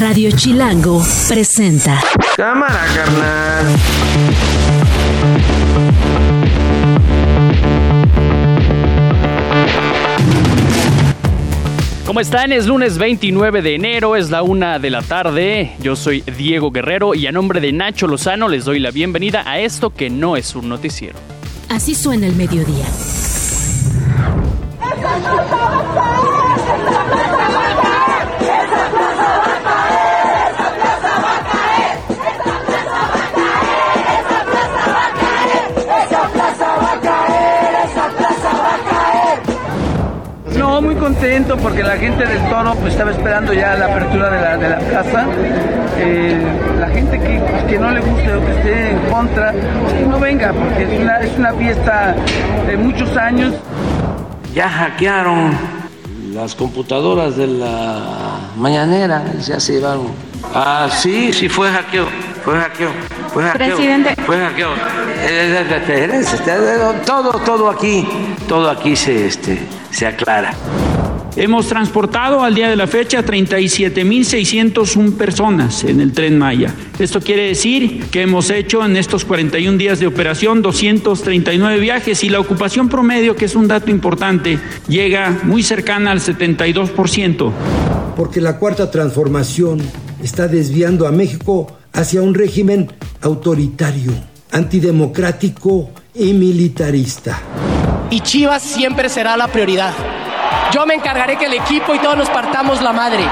Radio Chilango presenta. Cámara, carnal. ¿Cómo están? Es lunes 29 de enero, es la una de la tarde. Yo soy Diego Guerrero y a nombre de Nacho Lozano les doy la bienvenida a esto que no es un noticiero. Así suena el mediodía. Contento porque la gente del toro pues, estaba esperando ya la apertura de la, de la plaza. Eh, la gente que, pues, que no le guste o que esté en contra, pues, que no venga porque es una, es una fiesta de muchos años. ya hackearon las computadoras de la mañanera y ya se llevaron. Ah, sí, sí fue hackeo, fue hackeo, fue hackeo. Presidente. Fue hackeo. Eh, eh, eh, eh, eh, Todo, todo aquí, todo aquí se, este, se aclara. Hemos transportado al día de la fecha 37.601 personas en el tren Maya. Esto quiere decir que hemos hecho en estos 41 días de operación 239 viajes y la ocupación promedio, que es un dato importante, llega muy cercana al 72%. porque la cuarta transformación está desviando a México hacia un régimen autoritario, antidemocrático y militarista. y Chivas siempre será la prioridad. Yo me encargaré que el equipo y todos nos partamos la madre,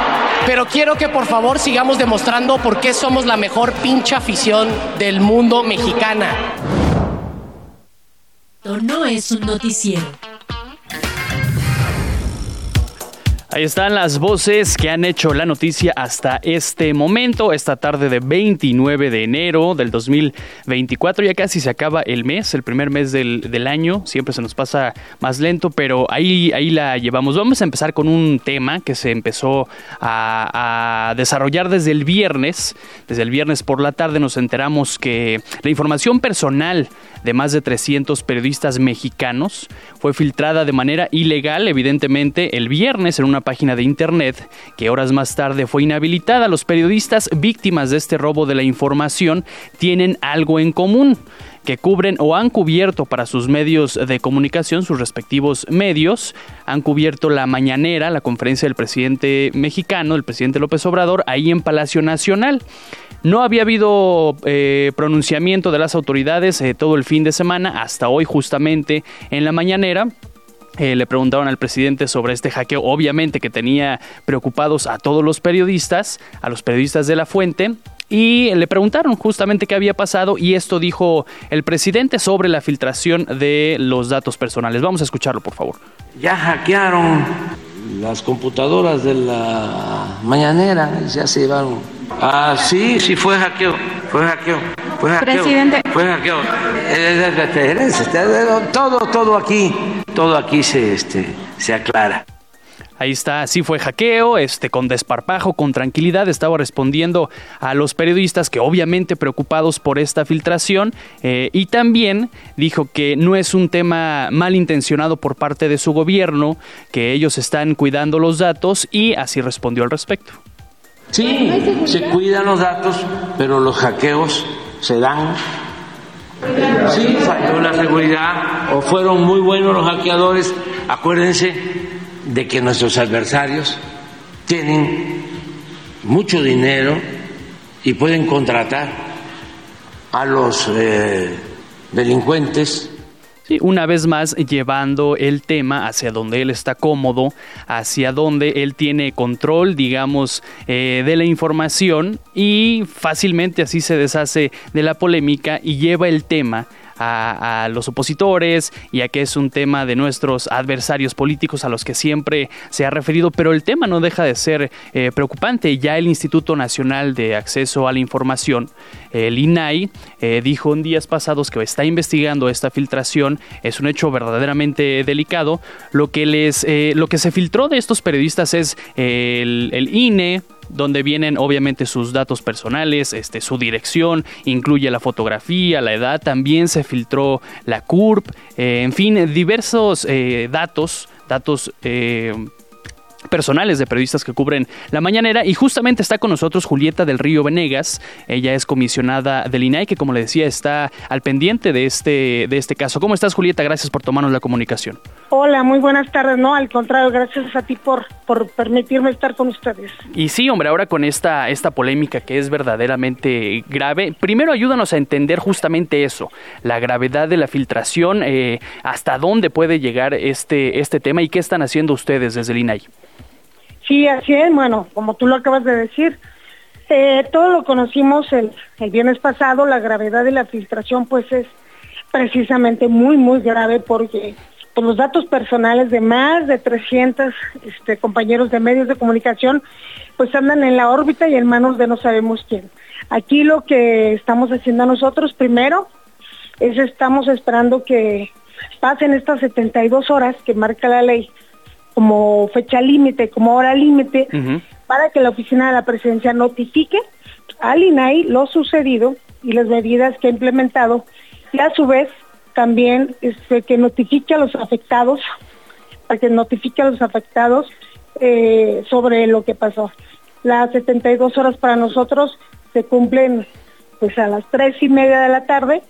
pero quiero que por favor sigamos demostrando por qué somos la mejor pinche afición del mundo mexicana. No es un noticiero. Ahí están las voces que han hecho la noticia hasta este momento, esta tarde de 29 de enero del 2024. Ya casi se acaba el mes, el primer mes del, del año. Siempre se nos pasa más lento, pero ahí, ahí la llevamos. Vamos a empezar con un tema que se empezó a, a desarrollar desde el viernes. Desde el viernes por la tarde nos enteramos que la información personal de más de 300 periodistas mexicanos fue filtrada de manera ilegal, evidentemente, el viernes en una página de internet que horas más tarde fue inhabilitada. Los periodistas víctimas de este robo de la información tienen algo en común que cubren o han cubierto para sus medios de comunicación, sus respectivos medios, han cubierto la mañanera, la conferencia del presidente mexicano, el presidente López Obrador, ahí en Palacio Nacional. No había habido eh, pronunciamiento de las autoridades eh, todo el fin de semana, hasta hoy justamente en la mañanera. Eh, le preguntaron al presidente sobre este hackeo, obviamente que tenía preocupados a todos los periodistas, a los periodistas de la fuente, y le preguntaron justamente qué había pasado y esto dijo el presidente sobre la filtración de los datos personales. Vamos a escucharlo, por favor. Ya hackearon las computadoras de la mañanera y ya se llevaron. Ah, sí, sí fue hackeo, fue hackeo, fue hackeo. Presidente. Fue hackeo. Eh, eh, eh, eh, Todo, todo aquí, todo aquí se, este, se aclara. Ahí está, sí fue hackeo, este, con desparpajo, con tranquilidad, estaba respondiendo a los periodistas que obviamente preocupados por esta filtración eh, y también dijo que no es un tema malintencionado por parte de su gobierno, que ellos están cuidando los datos y así respondió al respecto. Sí, se cuidan los datos, pero los hackeos se dan. Sí, falló la seguridad o fueron muy buenos los hackeadores. Acuérdense de que nuestros adversarios tienen mucho dinero y pueden contratar a los eh, delincuentes Sí, una vez más llevando el tema hacia donde él está cómodo, hacia donde él tiene control, digamos, eh, de la información y fácilmente así se deshace de la polémica y lleva el tema a, los opositores y a que es un tema de nuestros adversarios políticos a los que siempre se ha referido, pero el tema no deja de ser eh, preocupante. Ya el Instituto Nacional de Acceso a la Información, el INAI, eh, dijo en días pasados que está investigando esta filtración. Es un hecho verdaderamente delicado. Lo que, les, eh, lo que se filtró de estos periodistas es el, el INE, donde vienen obviamente sus datos personales, este, su dirección, incluye la fotografía, la edad, también se filtró la CURP, eh, en fin, diversos eh, datos, datos eh, personales de periodistas que cubren la mañanera y justamente está con nosotros Julieta del Río Venegas. Ella es comisionada del INAI que como le decía está al pendiente de este de este caso. ¿Cómo estás Julieta? Gracias por tomarnos la comunicación. Hola, muy buenas tardes. No, al contrario, gracias a ti por, por permitirme estar con ustedes. Y sí, hombre, ahora con esta esta polémica que es verdaderamente grave, primero ayúdanos a entender justamente eso, la gravedad de la filtración, eh, hasta dónde puede llegar este este tema y qué están haciendo ustedes desde el INAI. Sí, así es. Bueno, como tú lo acabas de decir, eh, todo lo conocimos el, el viernes pasado. La gravedad de la filtración, pues, es precisamente muy, muy grave porque pues, los datos personales de más de 300 este, compañeros de medios de comunicación, pues andan en la órbita y en manos de no sabemos quién. Aquí lo que estamos haciendo nosotros, primero, es estamos esperando que pasen estas 72 horas que marca la ley como fecha límite, como hora límite, para que la oficina de la presidencia notifique al INAI lo sucedido y las medidas que ha implementado y a su vez también este, que notifique a los afectados, para que notifique a los afectados eh, sobre lo que pasó. Las 72 horas para nosotros se cumplen pues a las tres y media de la tarde,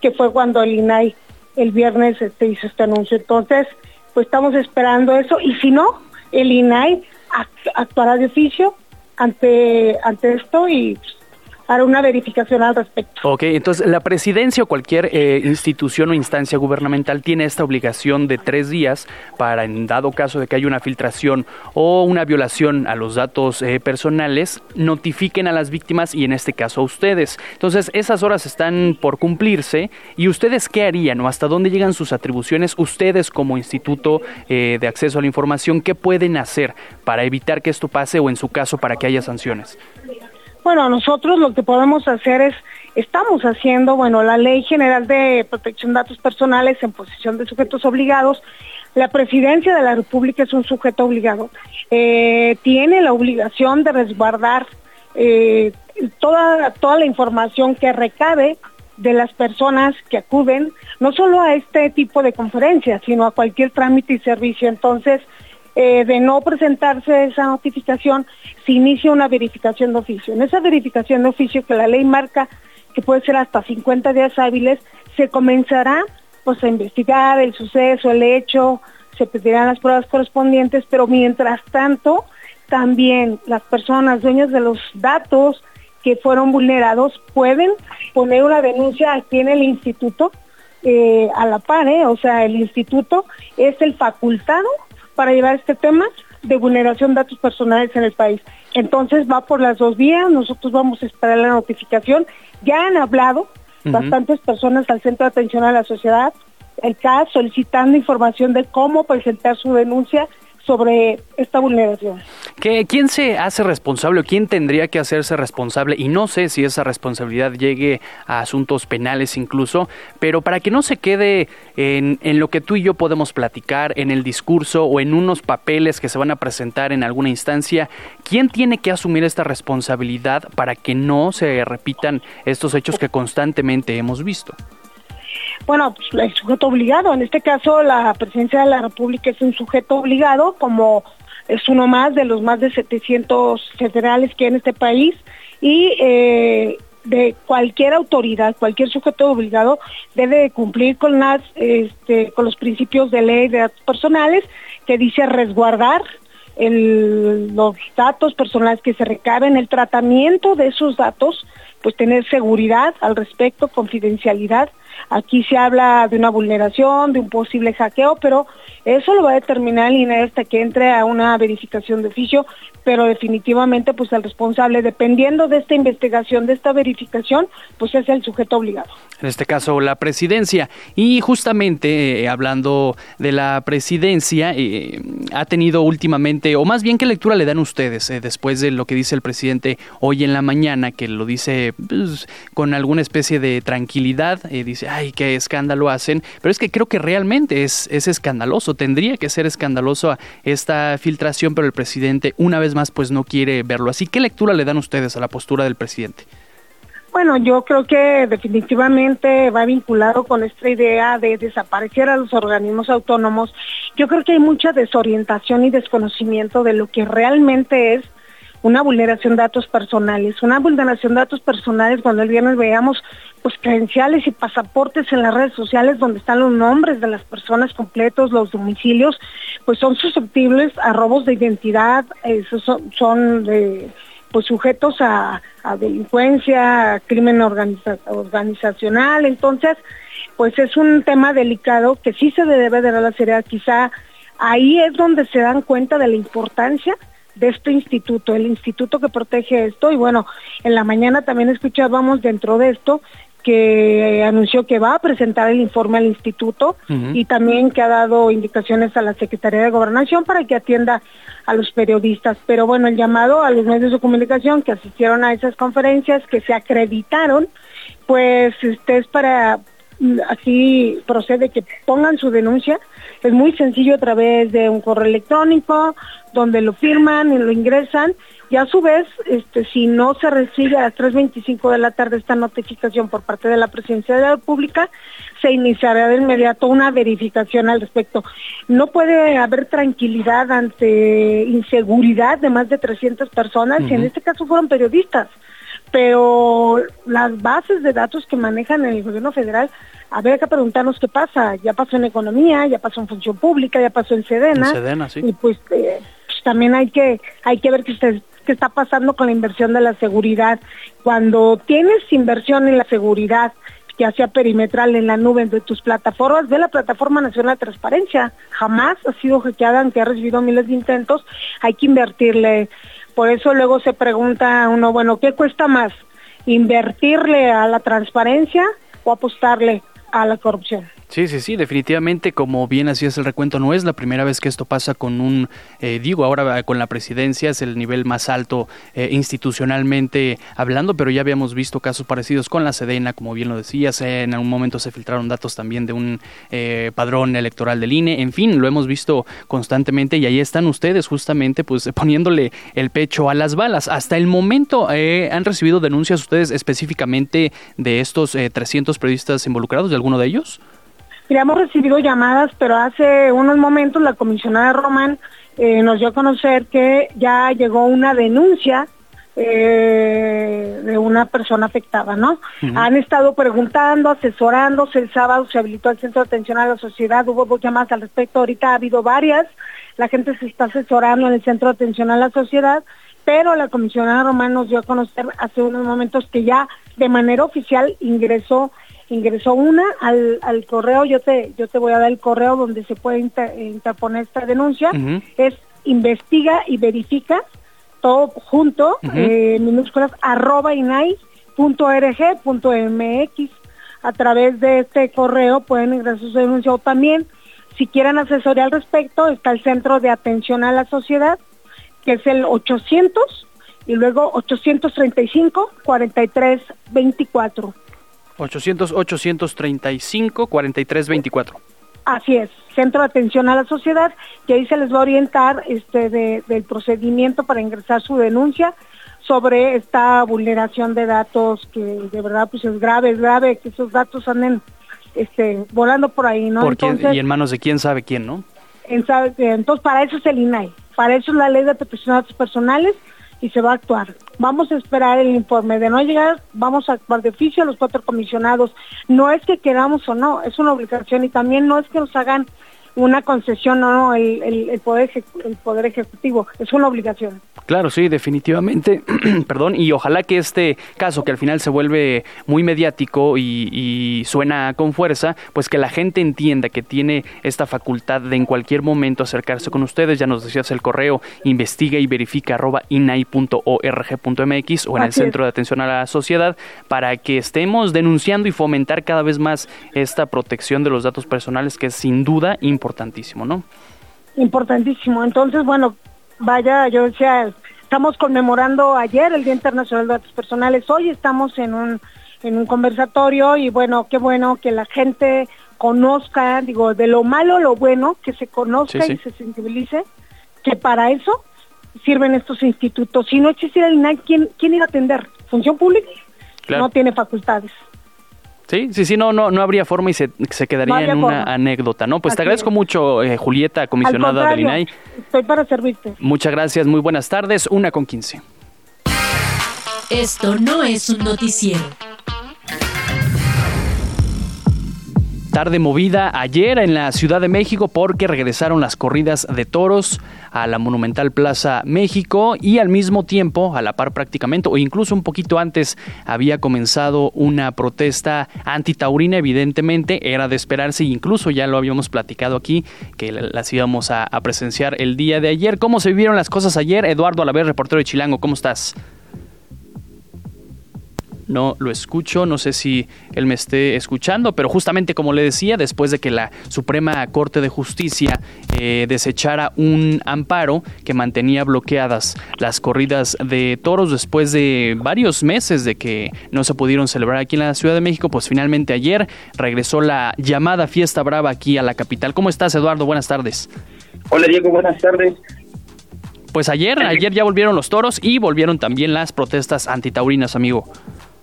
que fue cuando el INAI el viernes este, hizo este anuncio. Entonces, pues estamos esperando eso. Y si no, el INAI actuará de oficio ante, ante esto y para una verificación al respecto. Ok, entonces la presidencia o cualquier eh, institución o instancia gubernamental tiene esta obligación de tres días para, en dado caso de que haya una filtración o una violación a los datos eh, personales, notifiquen a las víctimas y en este caso a ustedes. Entonces, esas horas están por cumplirse y ustedes qué harían o hasta dónde llegan sus atribuciones, ustedes como instituto eh, de acceso a la información, ¿qué pueden hacer para evitar que esto pase o en su caso para que haya sanciones? Bueno, nosotros lo que podemos hacer es, estamos haciendo, bueno, la Ley General de Protección de Datos Personales en posición de sujetos obligados. La Presidencia de la República es un sujeto obligado. Eh, tiene la obligación de resguardar eh, toda, toda la información que recabe de las personas que acuden, no solo a este tipo de conferencias, sino a cualquier trámite y servicio. Entonces, eh, de no presentarse esa notificación, se inicia una verificación de oficio. En esa verificación de oficio que la ley marca que puede ser hasta 50 días hábiles, se comenzará pues a investigar el suceso, el hecho, se pedirán las pruebas correspondientes, pero mientras tanto también las personas dueñas de los datos que fueron vulnerados pueden poner una denuncia aquí en el instituto eh, a la par, ¿eh? o sea, el instituto es el facultado para llevar este tema de vulneración de datos personales en el país. Entonces va por las dos vías, nosotros vamos a esperar la notificación. Ya han hablado bastantes personas al Centro de Atención a la Sociedad, el CAS, solicitando información de cómo presentar su denuncia sobre esta vulneración. ¿Qué, ¿Quién se hace responsable o quién tendría que hacerse responsable? Y no sé si esa responsabilidad llegue a asuntos penales incluso, pero para que no se quede en lo que tú y yo podemos platicar, en el discurso o en unos papeles que se van a presentar en alguna instancia, ¿quién tiene que asumir esta responsabilidad para que no se repitan estos hechos que constantemente hemos visto? Bueno, pues, el sujeto obligado. En este caso, la presidencia de la República es un sujeto obligado, como es uno más de los más de 700 federales que hay en este país, y eh, de cualquier autoridad, cualquier sujeto obligado debe cumplir con las, este, con los principios de ley de datos personales que dice resguardar los datos personales que se recaben, el tratamiento de esos datos, pues tener seguridad al respecto, confidencialidad Aquí se habla de una vulneración, de un posible hackeo, pero eso lo va a determinar el INE hasta que entre a una verificación de oficio, pero definitivamente pues el responsable, dependiendo de esta investigación, de esta verificación, pues es el sujeto obligado. En este caso, la presidencia. Y justamente, eh, hablando de la presidencia, eh, ha tenido últimamente, o más bien, ¿qué lectura le dan ustedes eh, después de lo que dice el presidente hoy en la mañana, que lo dice pues, con alguna especie de tranquilidad? dice, ay, qué escándalo hacen, pero es que creo que realmente es, es escandaloso, tendría que ser escandaloso esta filtración, pero el presidente una vez más pues no quiere verlo así. ¿Qué lectura le dan ustedes a la postura del presidente? Bueno, yo creo que definitivamente va vinculado con esta idea de desaparecer a los organismos autónomos. Yo creo que hay mucha desorientación y desconocimiento de lo que realmente es una vulneración de datos personales. Una vulneración de datos personales cuando el viernes veíamos pues credenciales y pasaportes en las redes sociales donde están los nombres de las personas completos, los domicilios, pues son susceptibles a robos de identidad, son, son pues sujetos a, delincuencia, a crimen organizacional, entonces pues es un tema delicado que sí se debe de dar la seriedad, quizá ahí es donde se dan cuenta de la importancia de este instituto, el instituto que protege esto. Y bueno, en la mañana también escuchábamos dentro de esto que anunció que va a presentar el informe al instituto y también que ha dado indicaciones a la Secretaría de Gobernación para que atienda a los periodistas. Pero bueno, el llamado a los medios de comunicación que asistieron a esas conferencias, que se acreditaron, pues este es para así procede que pongan su denuncia. Es muy sencillo a través de un correo electrónico donde lo firman y lo ingresan y a su vez, este, si no se recibe a las 3.25 de la tarde esta notificación por parte de la Presidencia de la República, se iniciará de inmediato una verificación al respecto. No puede haber tranquilidad ante inseguridad de más de 300 personas y en este caso fueron periodistas pero las bases de datos que manejan el gobierno federal, habría que preguntarnos qué pasa. Ya pasó en economía, ya pasó en función pública, ya pasó en Sedena. Sedena sí. Y pues, eh, pues, también hay que hay que ver qué, qué está pasando con la inversión de la seguridad. Cuando tienes inversión en la seguridad, ya sea perimetral en la nube de tus plataformas, de la Plataforma Nacional de Transparencia, jamás ha sido hackeada, aunque ha recibido miles de intentos, hay que invertirle por eso luego se pregunta uno, bueno, ¿qué cuesta más? ¿Invertirle a la transparencia o apostarle a la corrupción? Sí, sí, sí, definitivamente, como bien así es el recuento, no es la primera vez que esto pasa con un, eh, digo, ahora con la presidencia es el nivel más alto eh, institucionalmente hablando, pero ya habíamos visto casos parecidos con la Sedena, como bien lo decías, en algún momento se filtraron datos también de un eh, padrón electoral del INE, en fin, lo hemos visto constantemente y ahí están ustedes justamente pues poniéndole el pecho a las balas. Hasta el momento han recibido denuncias ustedes específicamente de estos 300 periodistas involucrados, de alguno de ellos? Mira, hemos recibido llamadas, pero hace unos momentos la comisionada Román eh, nos dio a conocer que ya llegó una denuncia eh, de una persona afectada, ¿no? Han estado preguntando, asesorándose, el sábado se habilitó el Centro de Atención a la Sociedad, hubo dos llamadas al respecto, ahorita ha habido varias, la gente se está asesorando en el Centro de Atención a la Sociedad, pero la comisionada Román nos dio a conocer hace unos momentos que ya de manera oficial ingresó ingresó una al, al correo, yo te, yo te voy a dar el correo donde se puede interponer esta denuncia, es investiga y verifica, todo junto, eh, minúsculas, arroba punto mx. A través de este correo pueden ingresar su denuncia o también, si quieren asesoría al respecto, está el Centro de Atención a la Sociedad, que es el 800 y luego 835 4324. 800-835-4324. Así es, Centro de Atención a la Sociedad, que ahí se les va a orientar este del procedimiento para ingresar su denuncia sobre esta vulneración de datos que de verdad pues es grave, es grave que esos datos anden este volando por ahí, ¿no? y en manos de quién sabe quién, ¿no? entonces para eso es el INAI, para eso es la Ley de Protección de Datos Personales y se va a actuar. Vamos a esperar el informe. De no llegar, vamos a actuar de oficio a los cuatro comisionados. No es que queramos o no, es una obligación y también no es que nos hagan una concesión o no el, el, poder, el poder ejecutivo, es una obligación. Claro, sí, definitivamente, perdón, y ojalá que este caso que al final se vuelve muy mediático y, suena con fuerza, pues que la gente entienda que tiene esta facultad de en cualquier momento acercarse con ustedes, ya nos decías el correo, investiga y verifica arroba inai.org.mx o en el Centro de Atención a la Sociedad, para que estemos denunciando y fomentar cada vez más esta protección de los datos personales que es sin duda importante importantísimo, ¿no? Importantísimo. Entonces, bueno, vaya, yo decía, estamos conmemorando ayer el Día Internacional de Datos Personales, hoy estamos en un, en un conversatorio y bueno, qué bueno que la gente conozca, digo, de lo malo lo bueno, que se conozca y se sensibilice, que para eso sirven estos institutos. Si no existiera el INAI, ¿quién, quién iba a atender? ¿Función pública? no tiene facultades. Sí, sí, sí, no, no, no habría forma y se, se quedaría en una anécdota, ¿no? Pues te agradezco mucho, eh, Julieta, comisionada del INAI. Estoy para servirte. Muchas gracias, muy buenas tardes, una con quince. Esto no es un noticiero. Tarde movida ayer en la Ciudad de México porque regresaron las corridas de toros a la Monumental Plaza México y al mismo tiempo, a la par prácticamente, o incluso un poquito antes, había comenzado una protesta antitaurina, evidentemente, era de esperarse, incluso ya lo habíamos platicado aquí, que las íbamos a, a presenciar el día de ayer. ¿Cómo se vivieron las cosas ayer? Eduardo Alaver, reportero de Chilango, ¿cómo estás? No lo escucho, no sé si él me esté escuchando, pero justamente como le decía, después de que la Suprema Corte de Justicia eh, desechara un amparo que mantenía bloqueadas las corridas de toros después de varios meses de que no se pudieron celebrar aquí en la Ciudad de México, pues finalmente ayer regresó la llamada Fiesta Brava aquí a la capital. ¿Cómo estás, Eduardo? Buenas tardes. Hola, Diego, buenas tardes. Pues ayer, ayer ya volvieron los toros y volvieron también las protestas antitaurinas, amigo.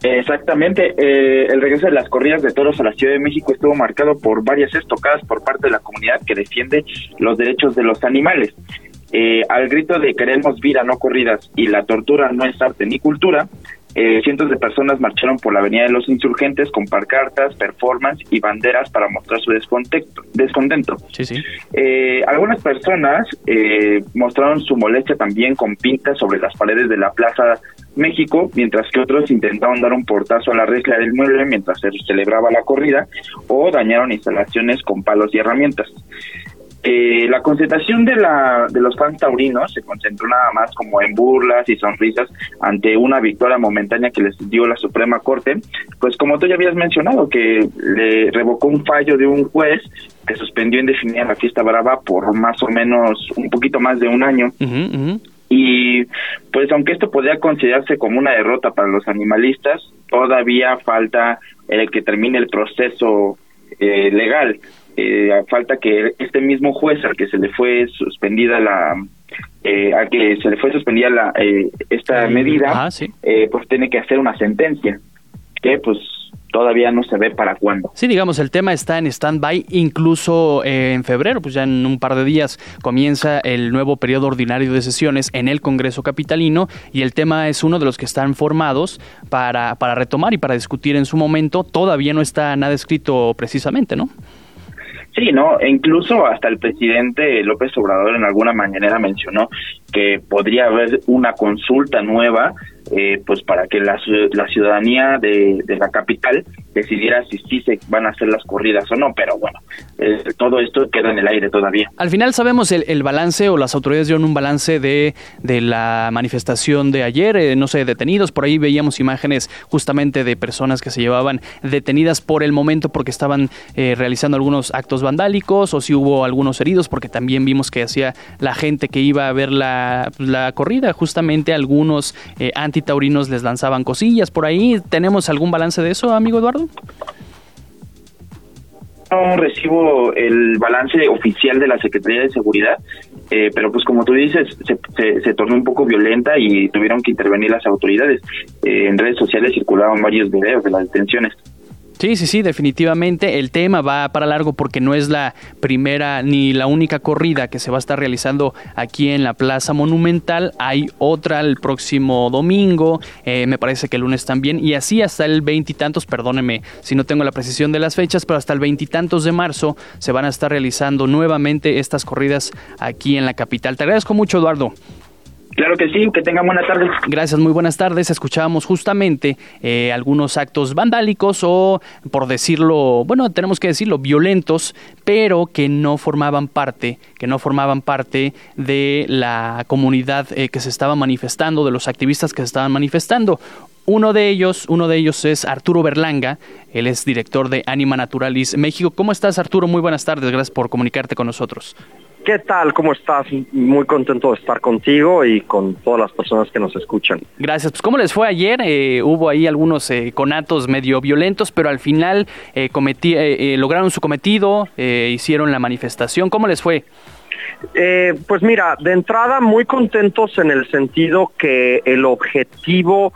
Exactamente, eh, el regreso de las corridas de toros a la Ciudad de México estuvo marcado por varias estocadas por parte de la comunidad que defiende los derechos de los animales. Eh, al grito de queremos vida, no corridas y la tortura no es arte ni cultura, eh, cientos de personas marcharon por la Avenida de los Insurgentes con parcartas, performance y banderas para mostrar su descontento. Sí, sí. Eh, algunas personas eh, mostraron su molestia también con pintas sobre las paredes de la Plaza México, mientras que otros intentaron dar un portazo a la regla del mueble mientras se celebraba la corrida o dañaron instalaciones con palos y herramientas. Eh, la concentración de, la, de los fans taurinos se concentró nada más como en burlas y sonrisas ante una victoria momentánea que les dio la Suprema Corte, pues como tú ya habías mencionado, que le revocó un fallo de un juez que suspendió indefinida la fiesta brava por más o menos un poquito más de un año. Y pues aunque esto podría considerarse como una derrota para los animalistas, todavía falta el que termine el proceso eh, legal. Eh, falta que este mismo juez al que se le fue suspendida la eh, a que se le fue suspendida la, eh, esta medida, eh, pues tiene que hacer una sentencia que pues todavía no se ve para cuándo. Sí, digamos, el tema está en stand-by, incluso eh, en febrero, pues ya en un par de días comienza el nuevo periodo ordinario de sesiones en el Congreso Capitalino y el tema es uno de los que están formados para, para retomar y para discutir en su momento. Todavía no está nada escrito precisamente, ¿no? Sí, ¿no? E incluso hasta el presidente López Obrador en alguna manera mencionó que podría haber una consulta nueva eh, pues para que la, la ciudadanía de, la capital decidiera si sí se van a hacer las corridas o no, pero bueno, eh, todo esto queda en el aire todavía. Al final sabemos el, balance o las autoridades dieron un balance de, de la manifestación de ayer, eh, no sé, detenidos, por ahí veíamos imágenes justamente de personas que se llevaban detenidas por el momento porque estaban realizando algunos actos vandálicos o si hubo algunos heridos porque también vimos que hacía la gente que iba a ver la, la corrida, justamente algunos anti taurinos les lanzaban cosillas por ahí. ¿Tenemos algún balance de eso, amigo Eduardo? No recibo el balance oficial de la Secretaría de Seguridad, eh, pero pues como tú dices, se, se, tornó un poco violenta y tuvieron que intervenir las autoridades. Eh, en redes sociales circulaban varios videos de las detenciones. Sí, sí, sí, definitivamente. El tema va para largo porque no es la primera ni la única corrida que se va a estar realizando aquí en la Plaza Monumental. Hay otra el próximo domingo, eh, me parece que el lunes también, y así hasta el veintitantos, perdóneme si no tengo la precisión de las fechas, pero hasta el veintitantos de marzo se van a estar realizando nuevamente estas corridas aquí en la capital. Te agradezco mucho, Eduardo. Claro que sí, que tengan buenas tardes. Gracias, muy buenas tardes. Escuchábamos justamente eh, algunos actos vandálicos o, por decirlo, bueno, tenemos que decirlo, violentos, pero que no formaban parte, que no formaban parte de la comunidad eh, que se estaba manifestando, de los activistas que se estaban manifestando. Uno de ellos, uno de ellos es Arturo Berlanga, él es director de Anima Naturalis México. ¿Cómo estás, Arturo? Muy buenas tardes, gracias por comunicarte con nosotros. ¿Qué tal? ¿Cómo estás? Muy contento de estar contigo y con todas las personas que nos escuchan. Gracias. Pues ¿cómo les fue ayer? Eh, hubo ahí algunos eh, conatos medio violentos, pero al final eh, cometí, lograron su cometido, hicieron la manifestación. ¿Cómo les fue? Eh, pues mira, de entrada muy contentos en el sentido que el objetivo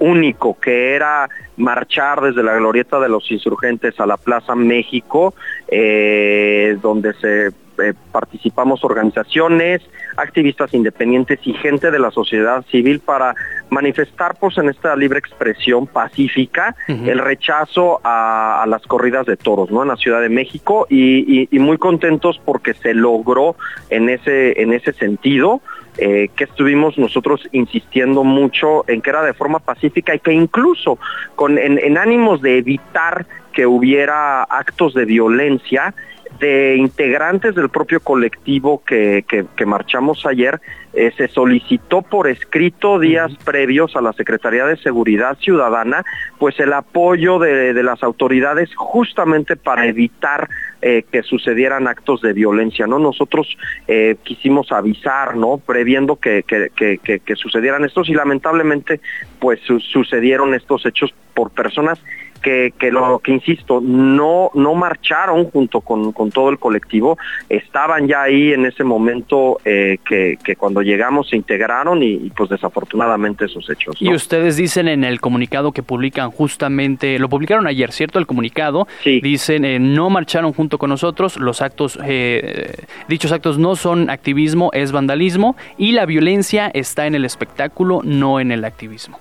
único, que era marchar desde la glorieta de los insurgentes a la Plaza México, eh, donde se eh, participamos organizaciones, activistas independientes y gente de la sociedad civil para manifestar pues en esta libre expresión pacífica el rechazo a, las corridas de toros ¿no? en la Ciudad de México y, muy contentos porque se logró en ese, en ese sentido. Eh, que estuvimos nosotros insistiendo mucho en que era de forma pacífica y que incluso con, en ánimos de evitar que hubiera actos de violencia, de integrantes del propio colectivo que, que, marchamos ayer, eh, se solicitó por escrito días previos a la Secretaría de Seguridad Ciudadana, pues el apoyo de, las autoridades justamente para evitar eh, que sucedieran actos de violencia, ¿no? Nosotros eh, quisimos avisar, ¿no? Previendo que, que, que, sucedieran estos y lamentablemente pues sucedieron estos hechos por personas que, que lo que insisto, no, no marcharon junto con, todo el colectivo, estaban ya ahí en ese momento eh, que, que, cuando llegamos se integraron y, pues desafortunadamente esos hechos. Y ustedes dicen en el comunicado que publican justamente, lo publicaron ayer, ¿cierto? El comunicado, sí. dicen eh, no marcharon junto con nosotros, los actos, eh, dichos actos no son activismo, es vandalismo y la violencia está en el espectáculo, no en el activismo.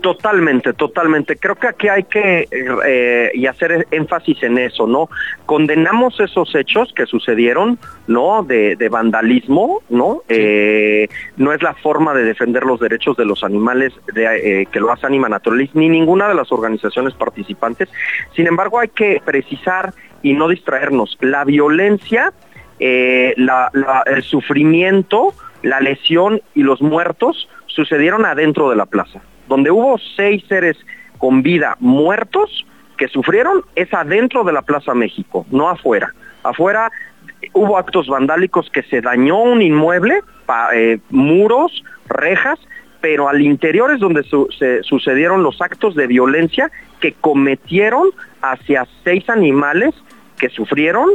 Totalmente, totalmente. Creo que aquí hay que eh, y hacer énfasis en eso, ¿no? Condenamos esos hechos que sucedieron, ¿no? De, vandalismo, ¿no? Eh, no es la forma de defender los derechos de los animales de, eh, que lo hace Anima Naturalis, ni ninguna de las organizaciones participantes. Sin embargo, hay que precisar y no distraernos. La violencia, el sufrimiento, la lesión y los muertos sucedieron adentro de la plaza donde hubo seis seres con vida muertos que sufrieron es adentro de la Plaza México, no afuera. Afuera hubo actos vandálicos que se dañó un inmueble, eh, muros, rejas, pero al interior es donde se sucedieron los actos de violencia que cometieron hacia seis animales que sufrieron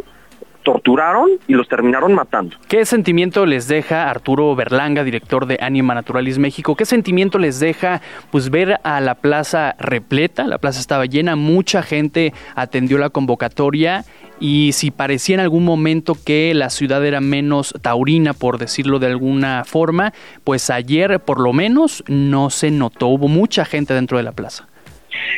torturaron y los terminaron matando. ¿Qué sentimiento les deja Arturo Berlanga, director de Anima Naturalis México? ¿Qué sentimiento les deja pues ver a la plaza repleta? La plaza estaba llena, mucha gente atendió la convocatoria y si parecía en algún momento que la ciudad era menos taurina, por decirlo de alguna forma, pues ayer por lo menos no se notó, hubo mucha gente dentro de la plaza.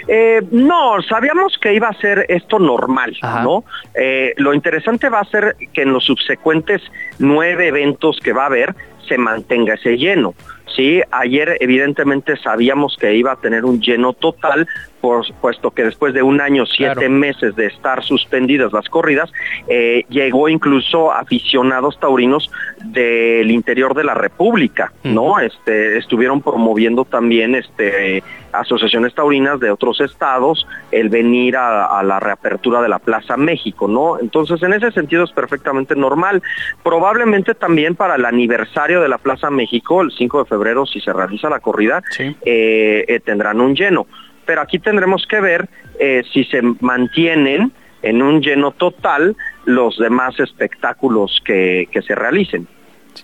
Eh, no, sabíamos que iba a ser esto normal, ¿no? Eh, lo interesante va a ser que en los subsecuentes nueve eventos que va a haber se mantenga ese lleno. Sí, ayer evidentemente sabíamos que iba a tener un lleno total, puesto que después de un año, siete meses de estar suspendidas las corridas, eh, llegó incluso aficionados taurinos del interior de la República, ¿no? Este, estuvieron promoviendo también este asociaciones taurinas de otros estados el venir a, la reapertura de la Plaza México, ¿no? Entonces, en ese sentido es perfectamente normal. Probablemente también para el aniversario de la Plaza México, el 5 de febrero, si se realiza la corrida, eh, eh, tendrán un lleno pero aquí tendremos que ver eh, si se mantienen en un lleno total los demás espectáculos que, se realicen.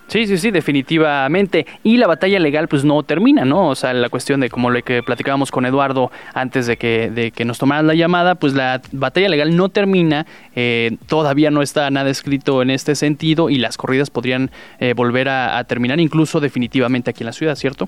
Sí, sí, sí, definitivamente. Y la batalla legal pues no termina, ¿no? O sea, la cuestión de como lo que platicábamos con Eduardo antes de que, de que nos tomaran la llamada, pues la batalla legal no termina, eh, todavía no está nada escrito en este sentido y las corridas podrían eh, volver a terminar incluso definitivamente aquí en la ciudad, ¿cierto?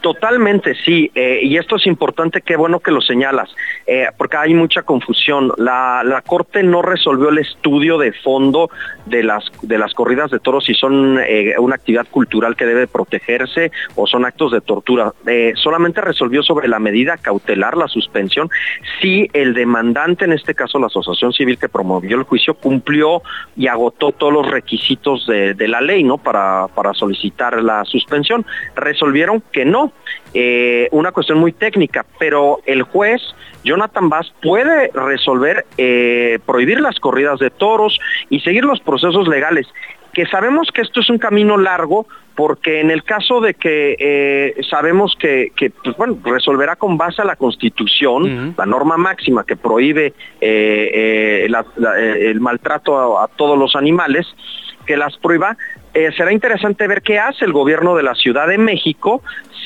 Totalmente, sí, eh, y esto es importante, qué bueno que lo señalas, eh, porque hay mucha confusión. La, la, Corte no resolvió el estudio de fondo de las, de las corridas de toros si son eh, una actividad cultural que debe protegerse o son actos de tortura. solamente resolvió sobre la medida cautelar, la suspensión, si el demandante, en este caso la Asociación Civil que promovió el juicio, cumplió y agotó todos los requisitos de, de la ley, ¿no? Para, para solicitar la suspensión. Resolvieron que no eh, una cuestión muy técnica, pero el juez Jonathan Bass puede resolver, eh, prohibir las corridas de toros y seguir los procesos legales que sabemos que esto es un camino largo porque en el caso de que eh, sabemos que, pues, bueno, resolverá con base a la Constitución, la norma máxima que prohíbe eh, el maltrato a, todos los animales, que las prueba, será interesante ver qué hace el gobierno de la Ciudad de México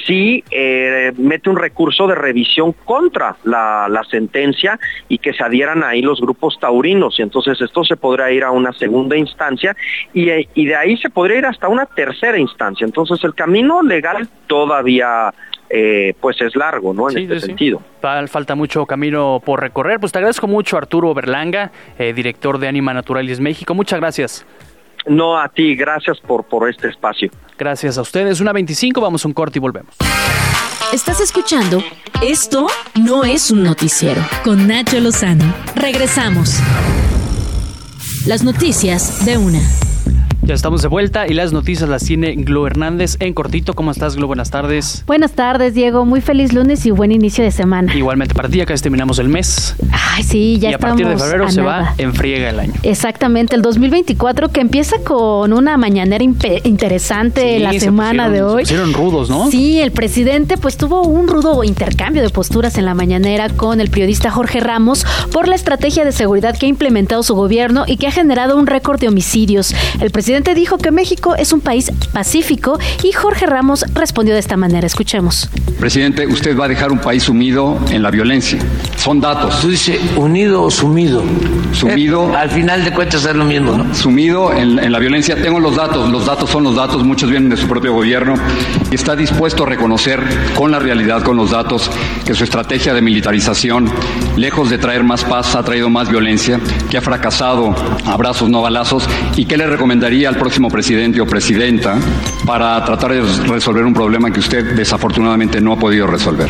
si eh, mete un recurso de revisión contra la, sentencia y que se adhieran ahí los grupos taurinos. Y entonces esto se podría ir a una segunda instancia y, de ahí se podría ir hasta una tercera instancia. Entonces el camino legal todavía eh, pues es largo, ¿no? En este sentido. Falta mucho camino por recorrer. Pues te agradezco mucho, Arturo Berlanga, eh, director de Anima Naturalis México. Muchas gracias. No, a ti, gracias por, por este espacio. Gracias a ustedes. Una 25, vamos a un corte y volvemos. Estás escuchando Esto no es un noticiero con Nacho Lozano. Regresamos. Las noticias de una. Ya estamos de vuelta y las noticias las tiene Glo Hernández en cortito. ¿Cómo estás, Glo? Buenas tardes. Buenas tardes, Diego. Muy feliz lunes y buen inicio de semana. Igualmente para ti, acá terminamos el mes. Ay, sí, ya estamos. Y a partir de febrero se va en friega el año. Exactamente, el 2024 que empieza con una mañanera interesante la semana de hoy. Se pusieron rudos, ¿no? Sí, el presidente pues tuvo un rudo intercambio de posturas en la mañanera con el periodista Jorge Ramos por la estrategia de seguridad que ha implementado su gobierno y que ha generado un récord de homicidios. El presidente presidente dijo que México es un país pacífico y Jorge Ramos respondió de esta manera. Escuchemos. Presidente, usted va a dejar un país sumido en la violencia. Son datos. Tú dices unido o sumido. Sumido. Eh, al final de cuentas es lo mismo, ¿no? Sumido en, en, la violencia. Tengo los datos. Los datos son los datos. Muchos vienen de su propio gobierno. Y está dispuesto a reconocer con la realidad, con los datos, que su estrategia de militarización, lejos de traer más paz, ha traído más violencia, que ha fracasado abrazos, no balazos, y que le recomendaría al próximo presidente o presidenta para tratar de resolver un problema que usted desafortunadamente no ha podido resolver?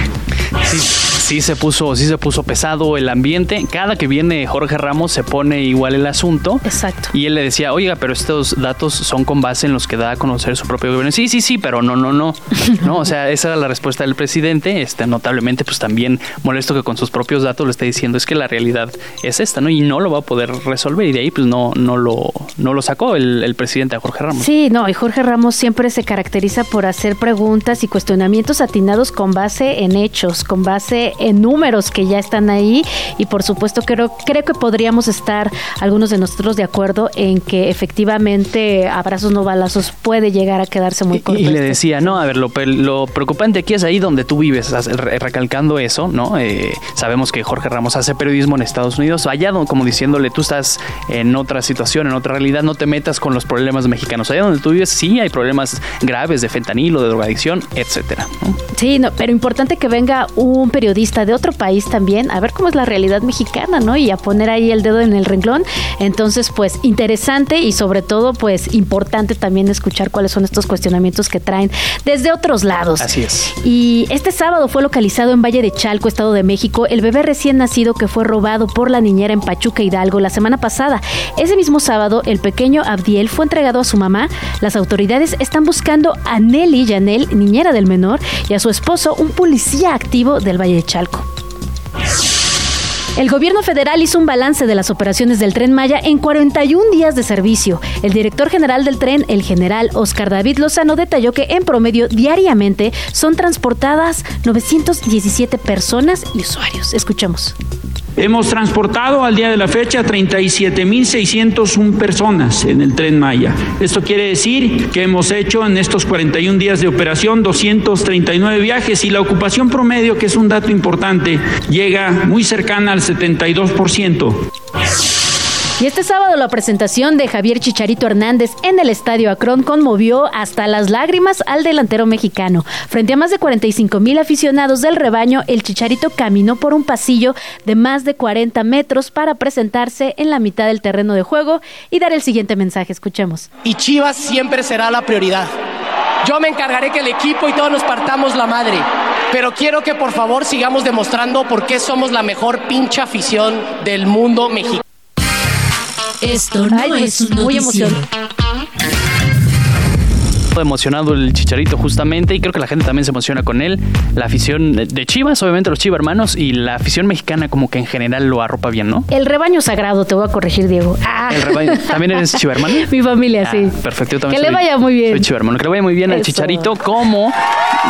Sí se puso, sí se puso pesado el ambiente. Cada que viene Jorge Ramos se pone igual el asunto. Exacto. Y él le decía, oiga, pero estos datos son con base en los que da a conocer su propio gobierno. Sí, sí, sí, pero no, no, no. no, o sea, esa era la respuesta del presidente. Este, notablemente, pues también molesto que con sus propios datos le esté diciendo es que la realidad es esta, ¿no? Y no lo va a poder resolver. Y de ahí, pues no, no lo, no lo sacó el, el presidente a Jorge Ramos. Sí, no, y Jorge Ramos siempre se caracteriza por hacer preguntas y cuestionamientos atinados con base en hechos, con base en números que ya están ahí y por supuesto creo, creo que podríamos estar algunos de nosotros de acuerdo en que efectivamente abrazos no balazos puede llegar a quedarse muy corto. Y, le decía, no, a ver, lo, lo, preocupante aquí es ahí donde tú vives, recalcando eso, ¿no? Eh, sabemos que Jorge Ramos hace periodismo en Estados Unidos, allá como diciéndole, tú estás en otra situación, en otra realidad, no te metas con los problemas mexicanos. Allá donde tú vives sí hay problemas graves de fentanilo, de drogadicción, etcétera. Sí, no, pero importante que venga un periodista de otro país también a ver cómo es la realidad mexicana, ¿no? Y a poner ahí el dedo en el renglón. Entonces, pues interesante y sobre todo, pues importante también escuchar cuáles son estos cuestionamientos que traen desde otros lados. Así es. Y este sábado fue localizado en Valle de Chalco, Estado de México, el bebé recién nacido que fue robado por la niñera en Pachuca Hidalgo la semana pasada. Ese mismo sábado, el pequeño Abdiel fue entregado a su mamá. Las autoridades están buscando a Nelly Yanel, niñera del menor, y a su esposo, un policía activo del Valle de Chalco. Chalco. El gobierno federal hizo un balance de las operaciones del tren Maya en 41 días de servicio. El director general del tren, el general Oscar David Lozano, detalló que en promedio diariamente son transportadas 917 personas y usuarios. Escuchemos. Hemos transportado al día de la fecha 37.601 personas en el tren Maya. Esto quiere decir que hemos hecho en estos 41 días de operación 239 viajes y la ocupación promedio, que es un dato importante, llega muy cercana al 72%. Y este sábado la presentación de Javier Chicharito Hernández en el Estadio Akron conmovió hasta las lágrimas al delantero mexicano. Frente a más de 45 mil aficionados del rebaño, el Chicharito caminó por un pasillo de más de 40 metros para presentarse en la mitad del terreno de juego y dar el siguiente mensaje. Escuchemos. Y Chivas siempre será la prioridad. Yo me encargaré que el equipo y todos nos partamos la madre. Pero quiero que por favor sigamos demostrando por qué somos la mejor pincha afición del mundo mexicano. Esto no es un noticiero. todo emocionado el Chicharito justamente y creo que la gente también se emociona con él. La afición de Chivas, obviamente los Chivas hermanos y la afición mexicana como que en general lo arropa bien, ¿no? El rebaño sagrado, te voy a corregir, Diego. Ah. El rebaño, ¿También eres Chiva hermano? Mi familia, sí. Ah, perfecto, yo también Que le vaya muy bien. Soy Chiva hermano, que le vaya muy bien al Chicharito. ¿Cómo?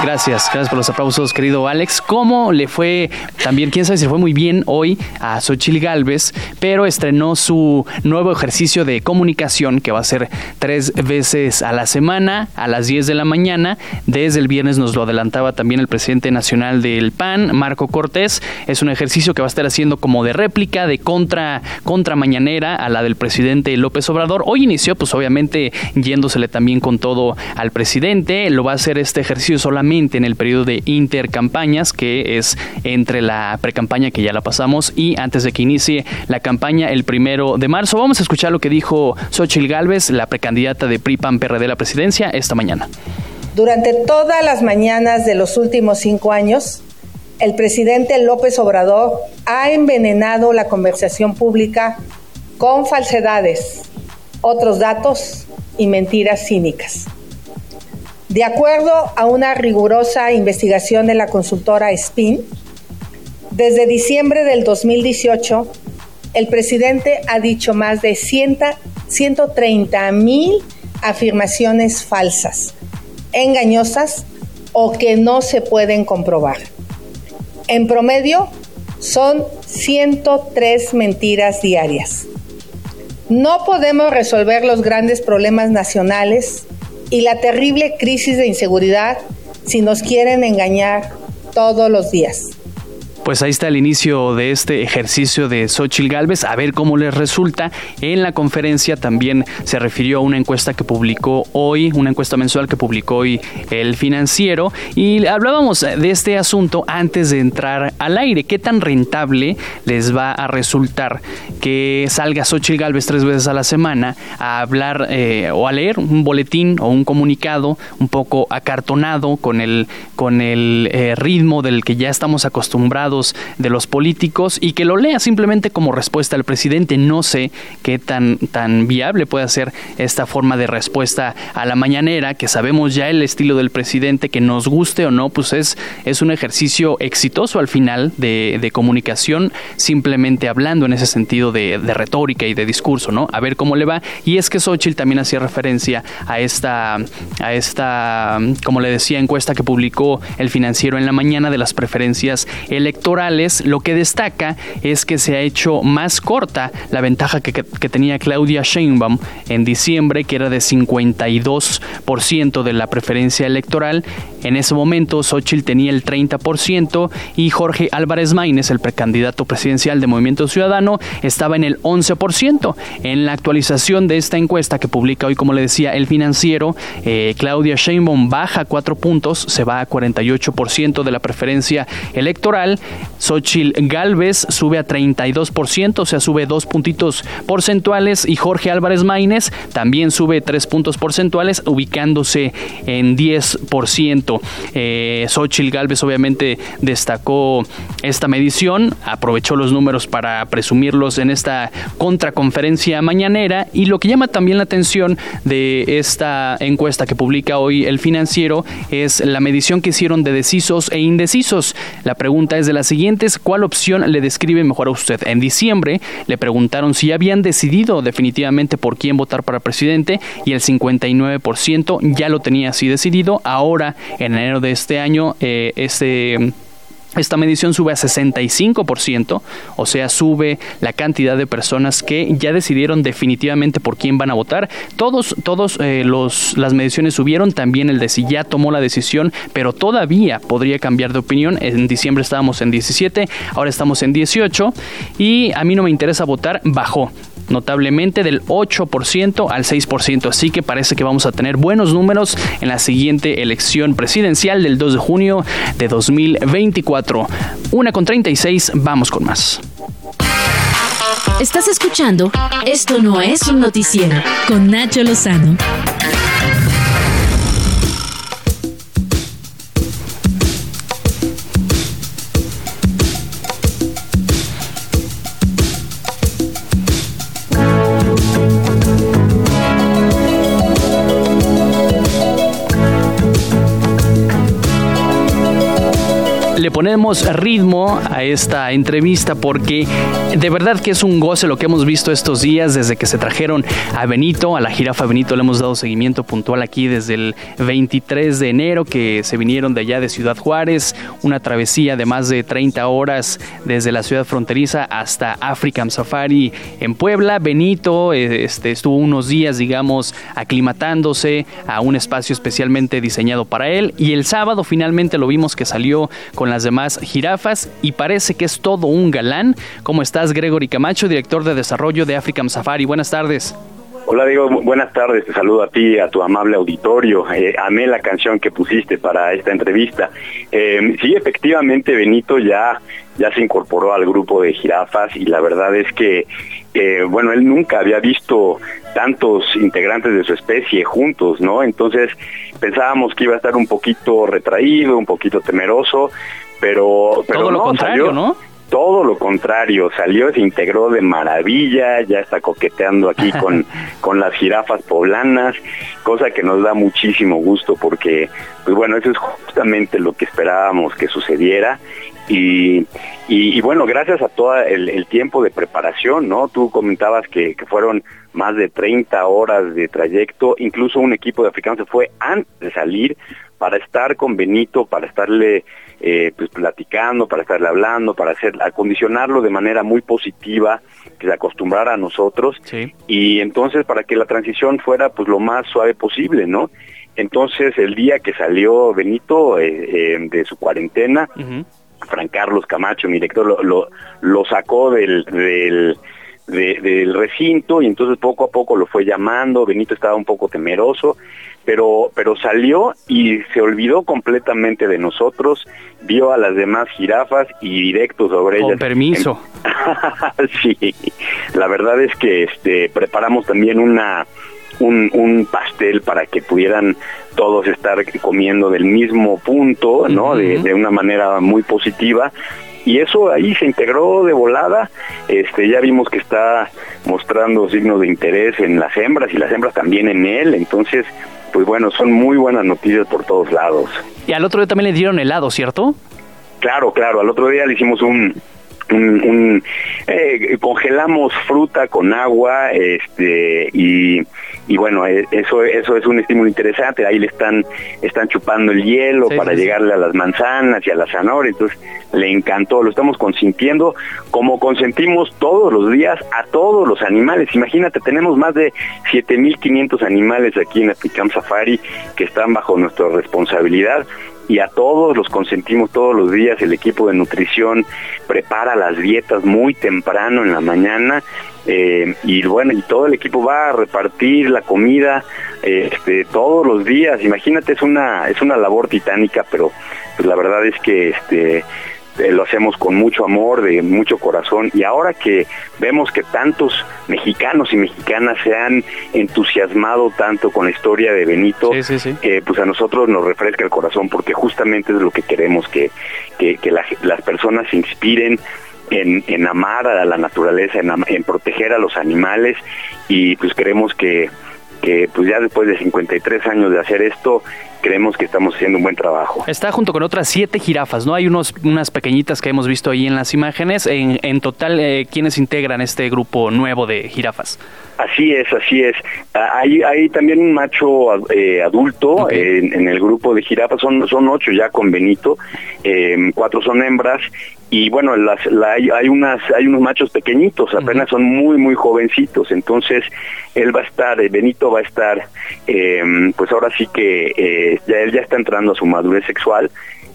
Gracias, gracias por los aplausos, querido Alex. ¿Cómo le fue también, quién sabe si le fue muy bien hoy a Xochil Galvez, pero estrenó su nuevo ejercicio de comunicación que va a ser tres veces a la semana, a las 10 de la mañana. Desde el viernes nos lo adelantaba también el presidente nacional del PAN, Marco Cortés. Es un ejercicio que va a estar haciendo como de réplica, de contra, contra mañanera a la del presidente López Obrador. Hoy inició, pues obviamente, yéndosele también con todo al presidente. Lo va a hacer este ejercicio solamente en el periodo de intercampañas, que es entre la precampaña que ya la pasamos y antes de que inicie la campaña el primero de marzo. Vamos a escuchar lo que dijo Xochil Gálvez, la precandidata de PRI-PAN-PRD a la presidencia, esta mañana. Durante todas las mañanas de los últimos cinco años, el presidente López Obrador ha envenenado la conversación pública con falsedades, otros datos y mentiras cínicas. De acuerdo a una rigurosa investigación de la consultora SPIN, desde diciembre del 2018, el presidente ha dicho más de 130 mil afirmaciones falsas, engañosas o que no se pueden comprobar. En promedio, son 103 mentiras diarias. No podemos resolver los grandes problemas nacionales y la terrible crisis de inseguridad si nos quieren engañar todos los días. Pues ahí está el inicio de este ejercicio de Xochil Gálvez, a ver cómo les resulta. En la conferencia también se refirió a una encuesta que publicó hoy, una encuesta mensual que publicó hoy el financiero, y hablábamos de este asunto antes de entrar al aire. ¿Qué tan rentable les va a resultar que salga Xochil Gálvez tres veces a la semana a hablar eh, o a leer un boletín o un comunicado un poco acartonado con el, con el eh, ritmo del que ya estamos acostumbrados? De los políticos y que lo lea simplemente como respuesta al presidente. No sé qué tan, tan viable puede ser esta forma de respuesta a la mañanera, que sabemos ya el estilo del presidente, que nos guste o no, pues es, es un ejercicio exitoso al final de, de comunicación, simplemente hablando en ese sentido de, retórica y de discurso, ¿no? A ver cómo le va. Y es que Xochitl también hacía referencia a esta, a esta, como le decía, encuesta que publicó el financiero en la mañana de las preferencias electorales lo que destaca es que se ha hecho más corta la ventaja que, tenía Claudia Sheinbaum en diciembre, que era de 52% de la preferencia electoral. En ese momento, Xochitl tenía el 30% y Jorge Álvarez Maínez, el precandidato presidencial de Movimiento Ciudadano, estaba en el 11%. En la actualización de esta encuesta que publica hoy, como le decía, el financiero, eh, Claudia Sheinbaum baja cuatro puntos, se va a 48% de la preferencia electoral Xochil Galvez sube a 32%, o sea, sube dos puntitos porcentuales y Jorge Álvarez Maínez también sube tres puntos porcentuales, ubicándose en 10%. Eh, Xochil Galvez obviamente destacó esta medición, aprovechó los números para presumirlos en esta contraconferencia mañanera y lo que llama también la atención de esta encuesta que publica hoy el financiero es la medición que hicieron de decisos e indecisos. La pregunta es de la siguientes, ¿cuál opción le describe mejor a usted? En diciembre le preguntaron si habían decidido definitivamente por quién votar para presidente y el 59% ya lo tenía así decidido. Ahora, en enero de este año, eh, este esta medición sube a 65%, o sea, sube la cantidad de personas que ya decidieron definitivamente por quién van a votar. Todos, todos eh, los, las mediciones subieron, también el de si ya tomó la decisión, pero todavía podría cambiar de opinión. En diciembre estábamos en 17, ahora estamos en 18 y a mí no me interesa votar, bajó notablemente del 8% al 6%. Así que parece que vamos a tener buenos números en la siguiente elección presidencial del 2 de junio de 2024. Una con 36, vamos con más. Estás escuchando Esto no es un noticiero con Nacho Lozano. Ponemos ritmo a esta entrevista porque de verdad que es un goce lo que hemos visto estos días desde que se trajeron a Benito, a la jirafa Benito le hemos dado seguimiento puntual aquí desde el 23 de enero que se vinieron de allá de Ciudad Juárez, una travesía de más de 30 horas desde la ciudad fronteriza hasta African Safari en Puebla. Benito eh, este, estuvo unos días, digamos, aclimatándose a un espacio especialmente diseñado para él y el sábado finalmente lo vimos que salió con las demás jirafas y parece que es todo un galán. ¿Cómo estás, Gregory Camacho, director de desarrollo de African Safari? Buenas tardes. Hola Diego, buenas tardes, te saludo a ti, a tu amable auditorio. Eh, amé la canción que pusiste para esta entrevista. Eh, sí, efectivamente Benito ya, ya se incorporó al grupo de jirafas y la verdad es que, eh, bueno, él nunca había visto tantos integrantes de su especie juntos, ¿no? Entonces pensábamos que iba a estar un poquito retraído, un poquito temeroso, pero, pero Todo lo contrario, ¿no? Todo lo contrario, salió, se integró de maravilla, ya está coqueteando aquí con, con las jirafas poblanas, cosa que nos da muchísimo gusto porque, pues bueno, eso es justamente lo que esperábamos que sucediera y, y, bueno, gracias a todo el, tiempo de preparación, ¿no? Tú comentabas que, que, fueron más de 30 horas de trayecto, incluso un equipo de africanos se fue antes de salir para estar con Benito, para estarle eh, pues platicando, para estarle hablando, para hacer, acondicionarlo de manera muy positiva, que se acostumbrara a nosotros, y entonces para que la transición fuera pues lo más suave posible, ¿no? Entonces el día que salió Benito eh, eh, de su cuarentena, Fran Carlos Camacho, mi director, lo, lo, lo sacó del, del del recinto y entonces poco a poco lo fue llamando, Benito estaba un poco temeroso, pero, pero salió y se olvidó completamente de nosotros, vio a las demás jirafas y directo sobre ellas. Con permiso. sí, la verdad es que este, preparamos también una, un, un, pastel para que pudieran todos estar comiendo del mismo punto, ¿no? de, de, una manera muy positiva y eso ahí se integró de volada. Este, ya vimos que está mostrando signos de interés en las hembras y las hembras también en él, entonces, pues bueno, son muy buenas noticias por todos lados. Y al otro día también le dieron helado, ¿cierto? Claro, claro, al otro día le hicimos un, un, eh, congelamos fruta con agua este y, y bueno eh, eso eso es un estímulo interesante ahí le están están chupando el hielo para llegarle a las manzanas y a la zanahoria entonces le encantó lo estamos consintiendo como consentimos todos los días a todos los animales imagínate tenemos más de 7500 animales aquí en Apicam Safari que están bajo nuestra responsabilidad y a todos los consentimos todos los días. El equipo de nutrición prepara las dietas muy temprano en la mañana eh, y bueno, y todo el equipo va a repartir la comida este, todos los días. Imagínate, es una es una labor titánica, pero pues la verdad es que este eh, lo hacemos con mucho amor, de mucho corazón, y ahora que vemos que tantos mexicanos y mexicanas se han entusiasmado tanto con la historia de Benito, eh, pues a nosotros nos refresca el corazón, porque justamente es lo que queremos, que, que, las personas se inspiren en, en, amar a la naturaleza, en, en, proteger a los animales y pues queremos que, que pues ya después de 53 años de hacer esto, creemos que estamos haciendo un buen trabajo. Está junto con otras siete jirafas, ¿no? Hay unos, unas pequeñias que hemos visto ahí en las imágenes. En, en total, eh, ¿quiénes integran este grupo nuevo de jirafas? Así es, así es. Ah, hay, hay también un macho eh, adulto en, el grupo de jirafas, son, son ocho ya con Benito, eh, cuatro son hembras y bueno, las, hay, unas, hay unos machos pequeñitos, apenas son muy, muy jovencitos, entonces él va a estar, eh, Benito va a estar, eh, pues ahora sí que eh, ya él ya está entrando a su madurez sexual,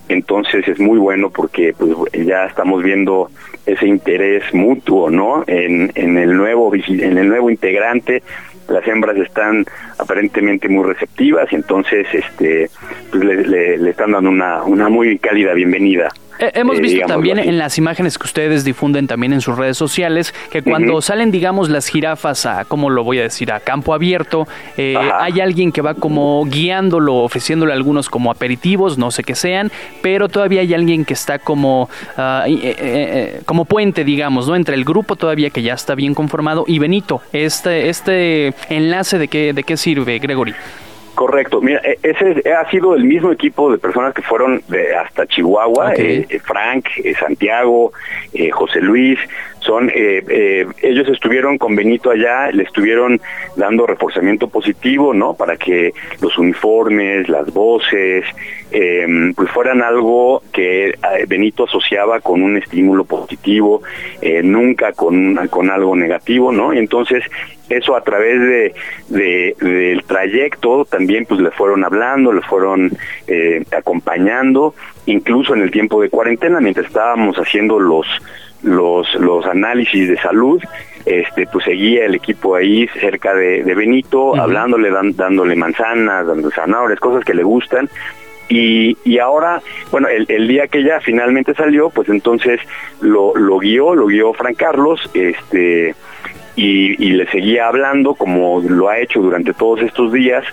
entonces es muy bueno porque pues ya estamos viendo ese interés mutuo, ¿no? En, en el nuevo en el nuevo integrante las hembras están aparentemente muy receptivas, entonces este pues le, le están dando una, una muy cálida bienvenida. Eh, hemos visto también en las imágenes que ustedes difunden también en sus redes sociales que cuando salen, digamos, las jirafas a, ¿cómo lo voy a decir?, a campo abierto, eh, hay alguien que va como guiándolo, ofreciéndole algunos como aperitivos, no sé qué sean, pero todavía hay alguien que está como, eh, como puente, digamos, ¿no?, entre el grupo todavía que ya está bien conformado y Benito. Este, este enlace de qué, de qué sirve, Gregory. Correcto. Mira, e, ese ha sido el mismo equipo de personas que fueron de hasta Chihuahua, eh, eh, Frank, eh, Santiago, José Luis, son ellos estuvieron con Benito allá, le estuvieron dando reforzamiento positivo, ¿no? Para que los uniformes, las voces, pues fueran algo que Benito asociaba con un estímulo positivo, nunca con, con algo negativo, ¿no? Y entonces eso a través de, del trayecto también pues le fueron hablando, le fueron eh, acompañando, incluso en el tiempo de cuarentena, mientras estábamos haciendo los los, los análisis de salud, este, pues seguía el equipo ahí cerca de, Benito, hablándole, dándole manzanas, dándole zanahorias, cosas que le gustan, y, y ahora, bueno, el, el, día que ya finalmente salió, pues entonces lo, lo guió, lo guió Fran Carlos, este, y, le seguía hablando como lo ha hecho durante todos estos días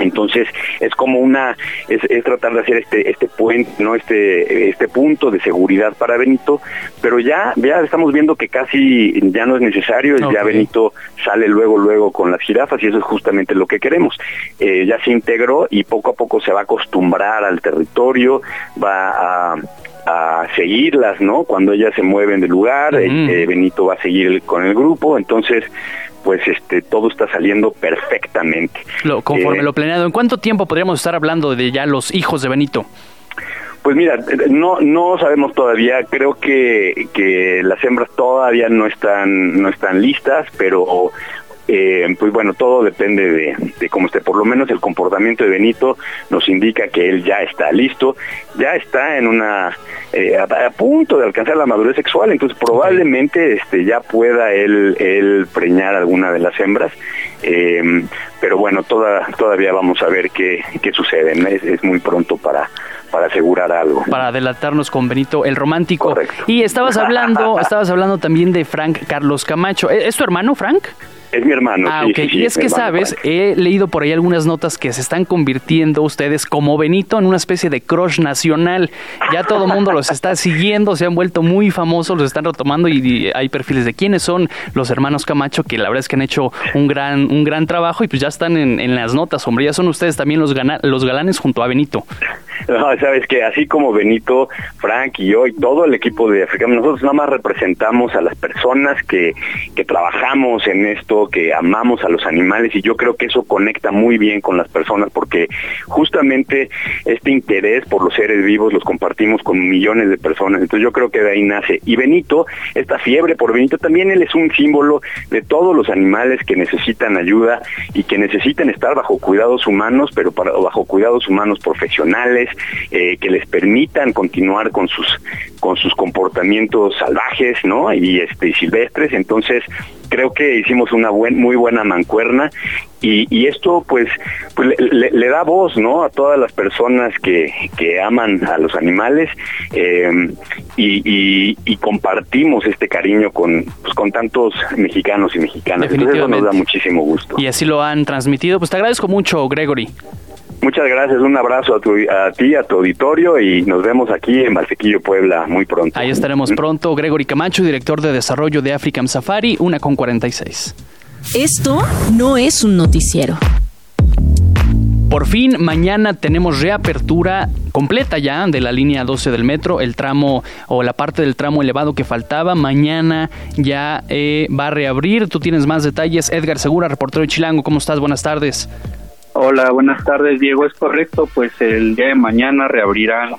entonces es como una es, tratar de hacer este este puente no este este punto de seguridad para Benito pero ya ya estamos viendo que casi ya no es necesario ya Benito sale luego luego con las jirafas y eso es justamente lo que queremos. Eh, ya se integró y poco a poco se va a acostumbrar al territorio va a a seguirlas, ¿no? Cuando ellas se mueven de lugar, eh, Benito va a seguir con el grupo, entonces pues este todo está saliendo perfectamente. Lo, conforme eh, lo planeado, ¿en cuánto tiempo podríamos estar hablando de ya los hijos de Benito? Pues mira, no no sabemos todavía. Creo que, que las hembras todavía no están no están listas, pero eh, pues bueno, todo depende de, cómo esté. Por lo menos el comportamiento de Benito nos indica que él ya está listo, ya está en una eh, a, punto de alcanzar la madurez sexual, entonces probablemente este ya pueda él, él preñar alguna de las hembras. Eh, pero bueno, toda, todavía vamos a ver qué, qué sucede. Es, muy pronto para, para asegurar algo. Para adelantarnos con Benito el romántico. Y estabas hablando, estabas hablando también de Frank Carlos Camacho. ¿Es tu hermano, Frank? Es mi hermano. Ah, ok. y es que, sabes, he leído por ahí algunas notas que se están convirtiendo ustedes como Benito en una especie de crush nacional. Ya todo el mundo los está siguiendo, se han vuelto muy famosos, los están retomando y, hay perfiles de quiénes son los hermanos Camacho, que la verdad es que han hecho un gran, un gran trabajo y pues ya están en, en las notas, hombre. Ya son ustedes también los, los galanes junto a Benito. No, sabes que así como Benito, Frank y yo y todo el equipo de Africano, nosotros nada más representamos a las personas que, que trabajamos en esto, que amamos a los animales y yo creo que eso conecta muy bien con las personas porque justamente este interés por los seres vivos los compartimos con millones de personas, entonces yo creo que de ahí nace. Y Benito, esta fiebre por Benito, también él es un símbolo de todos los animales que necesitan ayuda y que necesitan estar bajo cuidados humanos, pero bajo cuidados humanos profesionales, eh, que les permitan continuar con sus con sus comportamientos salvajes, ¿no? Y este silvestres. Entonces creo que hicimos una muy buena mancuerna y, esto pues, pues le, da voz no a todas las personas que, que aman a los animales eh, y, y, compartimos este cariño con pues, con tantos mexicanos y mexicanas. Entonces eso nos da muchísimo gusto. Y así lo han transmitido. Pues te agradezco mucho Gregory Muchas gracias, un abrazo a, tu, a ti, a tu auditorio y nos vemos aquí en Valsequillo, Puebla, muy pronto. Ahí estaremos pronto. Gregory Camacho, director de desarrollo de African Safari, una con 46. Esto no es un noticiero. Por fin, mañana tenemos reapertura completa ya de la línea 12 del metro, el tramo o la parte del tramo elevado que faltaba. Mañana ya eh, va a reabrir. Tú tienes más detalles. Edgar Segura, reportero de Chilango. ¿Cómo estás? Buenas tardes. Hola, buenas tardes, Diego. Es correcto, pues el día de mañana reabrirán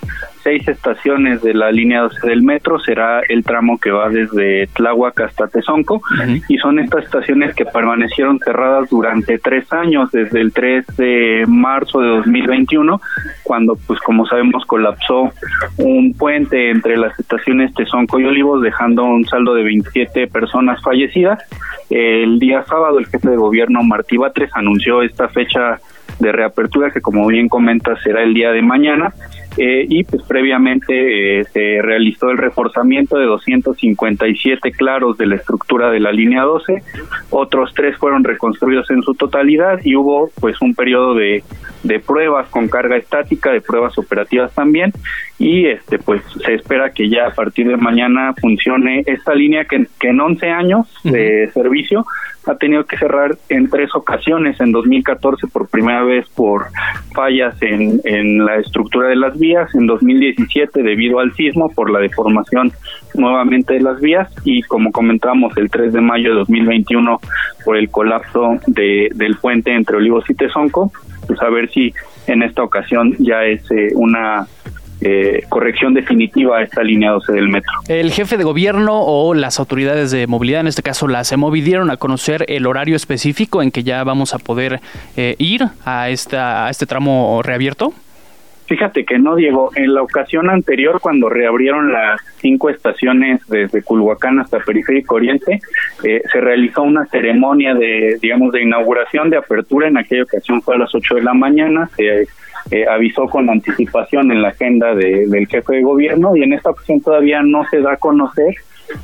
seis estaciones de la línea 12 del metro, será el tramo que va desde Tláhuac hasta Tezonco, y son estas estaciones que permanecieron cerradas durante tres años, desde el 3 de marzo de 2021, cuando, pues como sabemos, colapsó un puente entre las estaciones Tezonco y Olivos, dejando un saldo de 27 personas fallecidas. El día sábado, el jefe de gobierno Martí Batres anunció esta fecha de reapertura que como bien comenta será el día de mañana eh, y pues previamente eh, se realizó el reforzamiento de 257 claros de la estructura de la línea 12, otros tres fueron reconstruidos en su totalidad y hubo pues un periodo de, de pruebas con carga estática, de pruebas operativas también. Y este pues se espera que ya a partir de mañana funcione esta línea que, que en 11 años de servicio ha tenido que cerrar en tres ocasiones, en 2014 por primera vez por fallas en, en la estructura de las vías, en 2017 debido al sismo por la deformación nuevamente de las vías y como comentamos el 3 de mayo de 2021 por el colapso de, del puente entre Olivos y Tezonco, pues a ver si en esta ocasión ya es eh, una eh, corrección definitiva a esta línea 12 del metro. El jefe de gobierno o las autoridades de movilidad, en este caso la CEMOVI, dieron a conocer el horario específico en que ya vamos a poder eh, ir a, esta, a este tramo reabierto. Fíjate que no, Diego. En la ocasión anterior, cuando reabrieron las cinco estaciones desde Culhuacán hasta Periférico Oriente, eh, se realizó una ceremonia de, digamos, de inauguración, de apertura. En aquella ocasión fue a las 8 de la mañana. Se eh, avisó con anticipación en la agenda del jefe de gobierno y en esta ocasión todavía no se da a conocer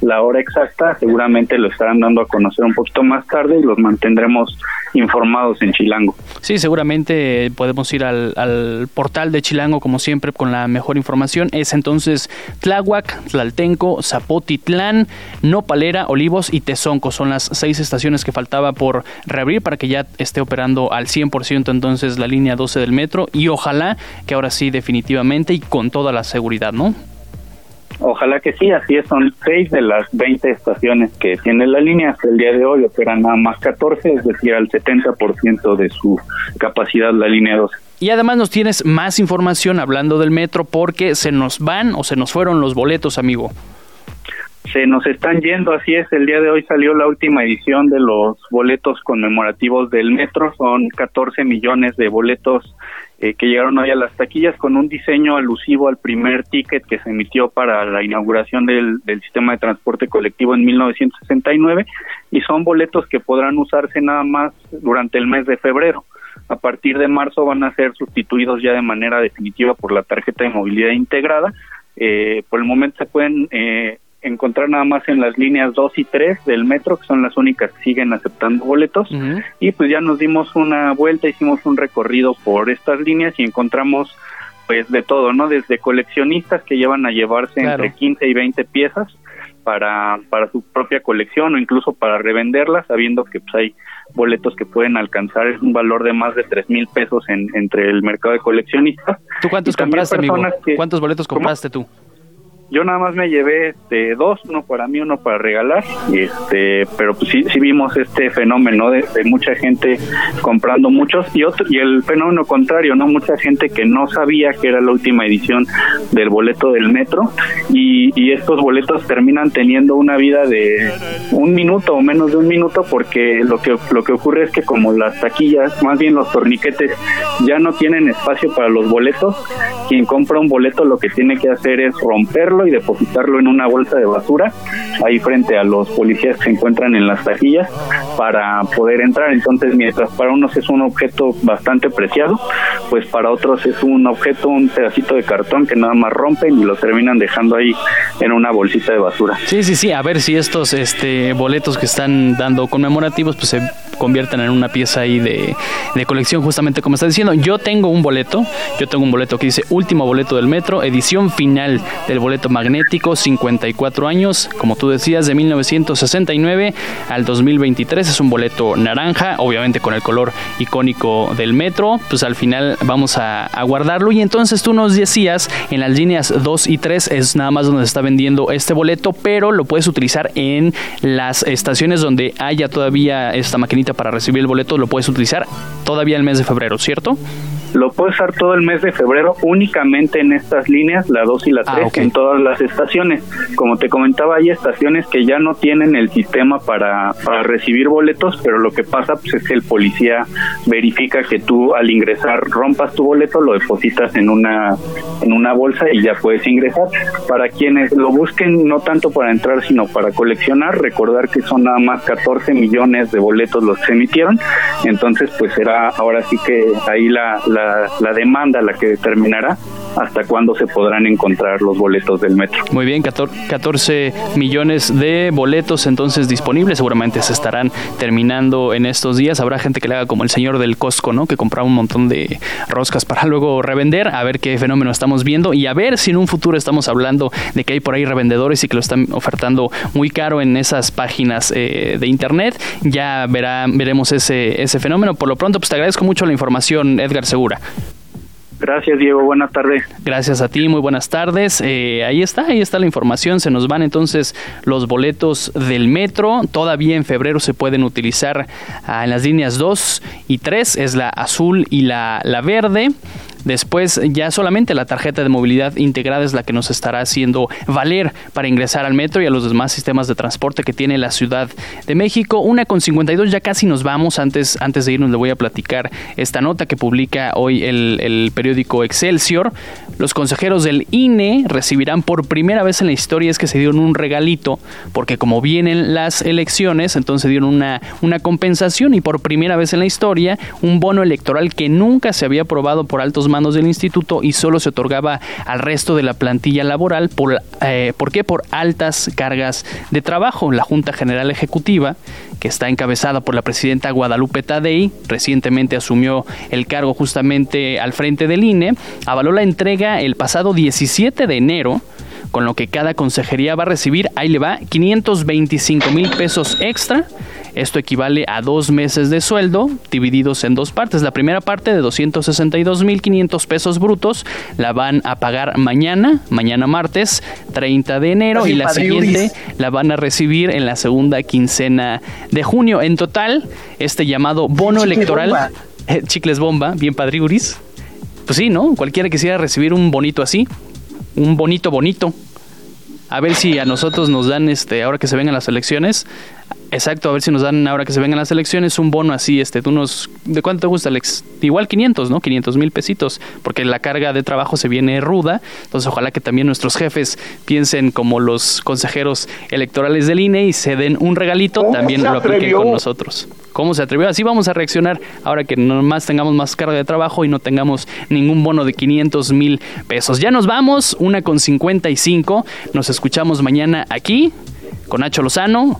la hora exacta, seguramente lo estarán dando a conocer un poquito más tarde y los mantendremos informados en Chilango. Sí, seguramente podemos ir al, portal de Chilango como siempre con la mejor información. Es entonces Tláhuac, Tlaltenco, Zapotitlán, Nopalera, Olivos y Tezonco. Son las seis estaciones que faltaba por reabrir para que ya esté operando al 100% entonces la línea 12 del metro y ojalá que ahora sí definitivamente y con toda la seguridad, ¿no? Ojalá que sí, así es, son seis de las 20 estaciones que tiene la línea. Hasta el día de hoy operan nada más 14, es decir, al 70% de su capacidad la línea 12. Y además nos tienes más información hablando del metro porque se nos van o se nos fueron los boletos, amigo. Se nos están yendo, así es, el día de hoy salió la última edición de los boletos conmemorativos del metro, son 14 millones de boletos eh, que llegaron hoy a las taquillas con un diseño alusivo al primer ticket que se emitió para la inauguración del, sistema de transporte colectivo en 1969 y son boletos que podrán usarse nada más durante el mes de febrero. A partir de marzo van a ser sustituidos ya de manera definitiva por la tarjeta de movilidad integrada. Eh, por el momento se pueden eh, encontrar nada más en las líneas 2 y 3 del metro, que son las únicas que siguen aceptando boletos. Y pues ya nos dimos una vuelta, hicimos un recorrido por estas líneas y encontramos pues de todo, ¿no? Desde coleccionistas que llevan a llevarse entre 15 y 20 piezas para, para su propia colección o incluso para revenderlas, sabiendo que pues hay boletos que pueden alcanzar un valor de más de 3 mil pesos en, entre el mercado de coleccionistas. ¿Tú cuántos compraste, amigo? ¿Cuántos boletos compraste tú? Yo nada más me llevé este, dos, uno para mí, uno para regalar, este, pero pues sí, sí vimos este fenómeno de, mucha gente comprando muchos y otro, y el fenómeno contrario, no mucha gente que no sabía que era la última edición del boleto del metro y, y estos boletos terminan teniendo una vida de un minuto o menos de un minuto porque lo que lo que ocurre es que como las taquillas, más bien los torniquetes ya no tienen espacio para los boletos, quien compra un boleto lo que tiene que hacer es romperlo y depositarlo en una bolsa de basura ahí frente a los policías que se encuentran en las taquillas para poder entrar. Entonces, mientras para unos es un objeto bastante preciado, pues para otros es un objeto, un pedacito de cartón que nada más rompen y lo terminan dejando ahí en una bolsita de basura. Sí, sí, sí, a ver si estos este boletos que están dando conmemorativos pues se conviertan en una pieza ahí de, de colección, justamente como está diciendo. Yo tengo un boleto, yo tengo un boleto que dice último boleto del metro, edición final del boleto magnético, 54 años, como tú decías, de 1969 al 2023. Es un boleto naranja, obviamente con el color icónico del metro. Pues al final vamos a, guardarlo. Y entonces tú nos decías, en las líneas 2 y 3 es nada más donde se está vendiendo este boleto, pero lo puedes utilizar en las estaciones donde haya todavía esta maquinita para recibir el boleto, lo puedes utilizar todavía el mes de febrero, ¿cierto? Lo puedes usar todo el mes de febrero únicamente en estas líneas, la 2 y la 3, ah, en todas las estaciones. Como te comentaba, hay estaciones que ya no tienen el sistema para, para recibir boletos, pero lo que pasa pues, es que el policía verifica que tú al ingresar rompas tu boleto, lo depositas en una, en una bolsa y ya puedes ingresar. Para quienes lo busquen, no tanto para entrar, sino para coleccionar, recordar que son nada más 14 millones de boletos los que se emitieron, entonces pues será ahora sí que ahí la la, demanda la que determinará hasta cuándo se podrán encontrar los boletos del metro. Muy bien, 14 millones de boletos entonces disponibles, seguramente se estarán terminando en estos días. Habrá gente que le haga como el señor del Costco, ¿no? Que compraba un montón de roscas para luego revender, a ver qué fenómeno estamos viendo y a ver si en un futuro estamos hablando de que hay por ahí revendedores y que lo están ofertando muy caro en esas páginas eh, de internet. Ya verá, veremos ese, ese fenómeno. Por lo pronto, pues te agradezco mucho la información, Edgar Segura. Gracias, Diego. Buenas tardes. Gracias a ti. Muy buenas tardes. Eh, ahí está, ahí está la información. Se nos van entonces los boletos del metro. Todavía en febrero se pueden utilizar ah, en las líneas 2 y 3. Es la azul y la, la verde. Después ya solamente la tarjeta de movilidad integrada es la que nos estará haciendo valer para ingresar al metro y a los demás sistemas de transporte que tiene la Ciudad de México. Una con 52, ya casi nos vamos. Antes, antes de irnos le voy a platicar esta nota que publica hoy el, el periódico Excelsior. Los consejeros del INE recibirán por primera vez en la historia es que se dieron un regalito, porque como vienen las elecciones, entonces dieron una, una compensación y por primera vez en la historia un bono electoral que nunca se había aprobado por altos mandos del instituto y solo se otorgaba al resto de la plantilla laboral. Por, eh, ¿Por qué? Por altas cargas de trabajo. La Junta General Ejecutiva, que está encabezada por la presidenta Guadalupe Tadei, recientemente asumió el cargo justamente al frente del INE, avaló la entrega el pasado 17 de enero con lo que cada consejería va a recibir, ahí le va, 525 mil pesos extra esto equivale a dos meses de sueldo divididos en dos partes. La primera parte de 262.500 pesos brutos la van a pagar mañana, mañana martes 30 de enero y la siguiente la van a recibir en la segunda quincena de junio. En total, este llamado bono electoral, chicles bomba, bien padriuris. Pues sí, ¿no? Cualquiera quisiera recibir un bonito así, un bonito bonito. A ver si a nosotros nos dan este ahora que se vengan las elecciones, Exacto, a ver si nos dan ahora que se vengan las elecciones un bono así, este, de unos, ¿de cuánto te gusta, Alex? Igual 500, ¿no? 500 mil pesitos, porque la carga de trabajo se viene ruda, entonces ojalá que también nuestros jefes piensen como los consejeros electorales del INE y se den un regalito, también lo apliquen con nosotros. ¿Cómo se atrevió? Así vamos a reaccionar ahora que nomás tengamos más carga de trabajo y no tengamos ningún bono de 500 mil pesos. Ya nos vamos, una con 55, nos escuchamos mañana aquí con Nacho Lozano.